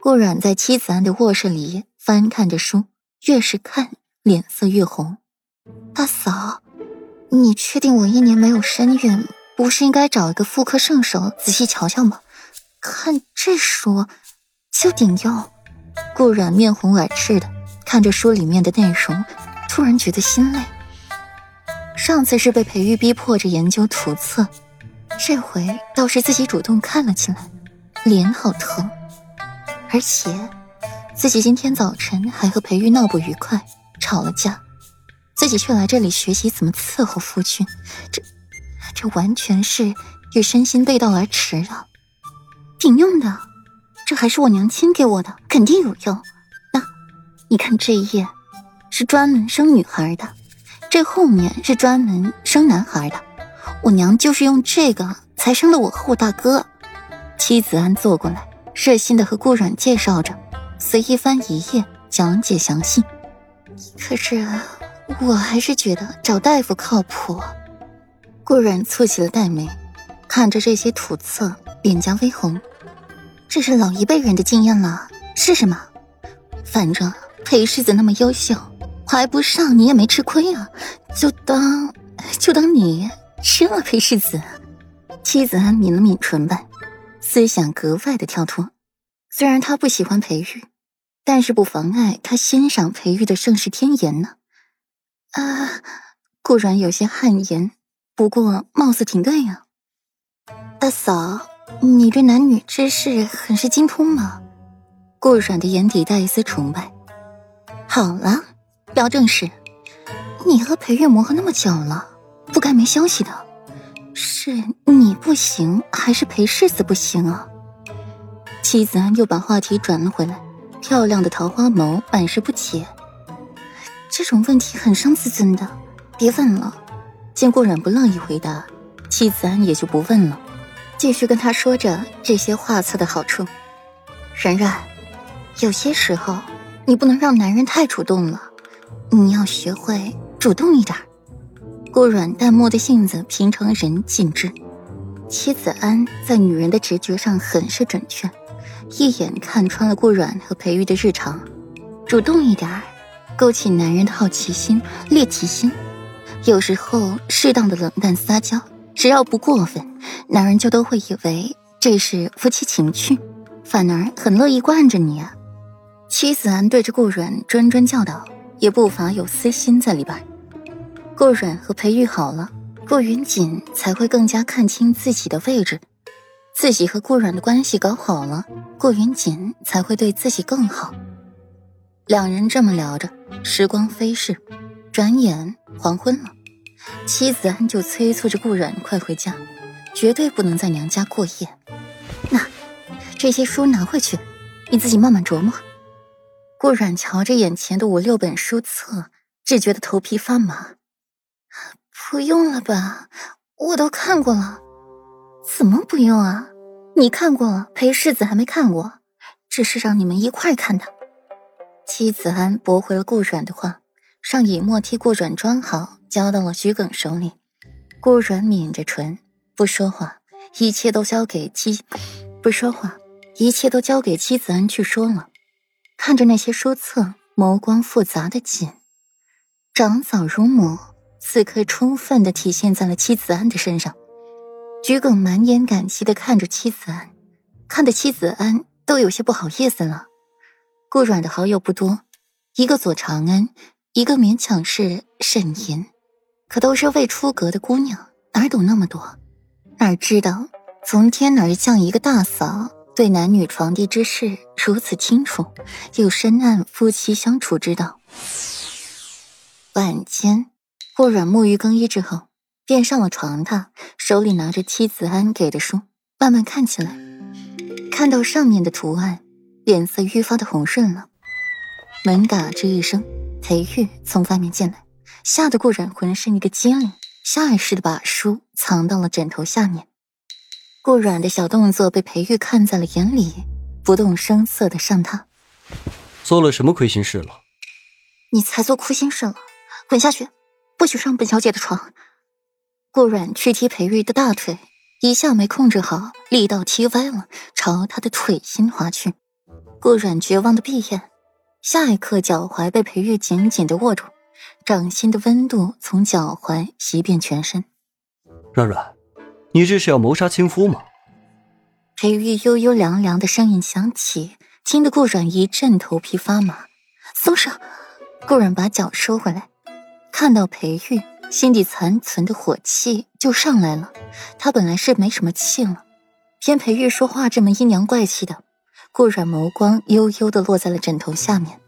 顾阮在妻子安的卧室里翻看着书，越是看脸色越红。大嫂，你确定我一年没有身孕，不是应该找一个妇科圣手仔细瞧瞧吗？看这书就顶用。顾阮面红耳赤的看着书里面的内容，突然觉得心累。上次是被裴玉逼迫着研究图册，这回倒是自己主动看了起来，脸好疼。而且，自己今天早晨还和裴玉闹不愉快，吵了架，自己却来这里学习怎么伺候夫君，这，这完全是与身心背道而驰啊！顶用的，这还是我娘亲给我的，肯定有用。那，你看这一页，是专门生女孩的。这后面是专门生男孩的，我娘就是用这个才生了我和我大哥。妻子安坐过来，热心的和顾阮介绍着，随意翻一页，讲解详细。可是我还是觉得找大夫靠谱。顾阮蹙起了黛眉，看着这些土册，脸颊微红。这是老一辈人的经验了，试试嘛。反正裴世子那么优秀。怀不上你也没吃亏啊，就当就当你吃了裴世子。妻子安抿了抿唇瓣，思想格外的跳脱。虽然他不喜欢裴玉，但是不妨碍他欣赏裴玉的盛世天颜呢。啊，顾然有些汗颜，不过貌似挺对呀。大嫂，你对男女之事很是精通吗？顾阮的眼底带一丝崇拜。好了。聊正事，你和裴玉磨合那么久了，不该没消息的。是你不行，还是裴世子不行啊？妻子安又把话题转了回来，漂亮的桃花眸满是不解。这种问题很伤自尊的，别问了。见顾然不乐意回答，妻子安也就不问了，继续跟他说着这些画册的好处。然然，有些时候你不能让男人太主动了。你要学会主动一点。顾软淡漠的性子，平常人尽知。妻子安在女人的直觉上很是准确，一眼看穿了顾软和裴玉的日常。主动一点，勾起男人的好奇心、猎奇心。有时候适当的冷淡撒娇，只要不过分，男人就都会以为这是夫妻情趣，反而很乐意惯着你啊。妻子安对着顾软谆谆教导。也不乏有私心在里边。顾软和裴玉好了，顾云锦才会更加看清自己的位置。自己和顾阮的关系搞好了，顾云锦才会对自己更好。两人这么聊着，时光飞逝，转眼黄昏了。妻子安就催促着顾阮快回家，绝对不能在娘家过夜。那这些书拿回去，你自己慢慢琢磨。顾阮瞧着眼前的五六本书册，只觉得头皮发麻。不用了吧，我都看过了。怎么不用啊？你看过了，裴世子还没看过，这是让你们一块看的。妻子安驳回了顾阮的话，让尹墨替顾阮装好，交到了徐耿手里。顾阮抿着唇，不说话，一切都交给妻，不说话，一切都交给妻子安去说了。看着那些书册，眸光复杂的紧。长嫂如母，此刻充分的体现在了妻子安的身上。桔梗满眼感激的看着妻子安，看得妻子安都有些不好意思了。顾阮的好友不多，一个左长安，一个勉强是沈吟，可都是未出阁的姑娘，哪懂那么多？哪知道从天而降一个大嫂。对男女床地之事如此清楚，又深谙夫妻相处之道。晚间，顾阮沐浴更衣之后，便上了床榻，手里拿着妻子安给的书，慢慢看起来。看到上面的图案，脸色愈发的红润了。门嘎吱一声，裴玉从外面进来，吓得顾阮浑身一个激灵，下意识的把书藏到了枕头下面。顾阮的小动作被裴玉看在了眼里，不动声色的上榻。做了什么亏心事了？你才做亏心事了，滚下去，不许上本小姐的床！顾阮去踢裴玉的大腿，一下没控制好，力道踢歪了，朝他的腿心划去。顾阮绝望的闭眼，下一刻脚踝被裴玉紧紧的握住，掌心的温度从脚踝袭遍全身。软软，你这是要谋杀亲夫吗？裴玉悠悠凉凉的声音响起，听得顾阮一阵头皮发麻。松手！顾阮把脚收回来，看到裴玉，心底残存的火气就上来了。他本来是没什么气了，偏裴玉说话这么阴阳怪气的。顾阮眸光悠悠的落在了枕头下面。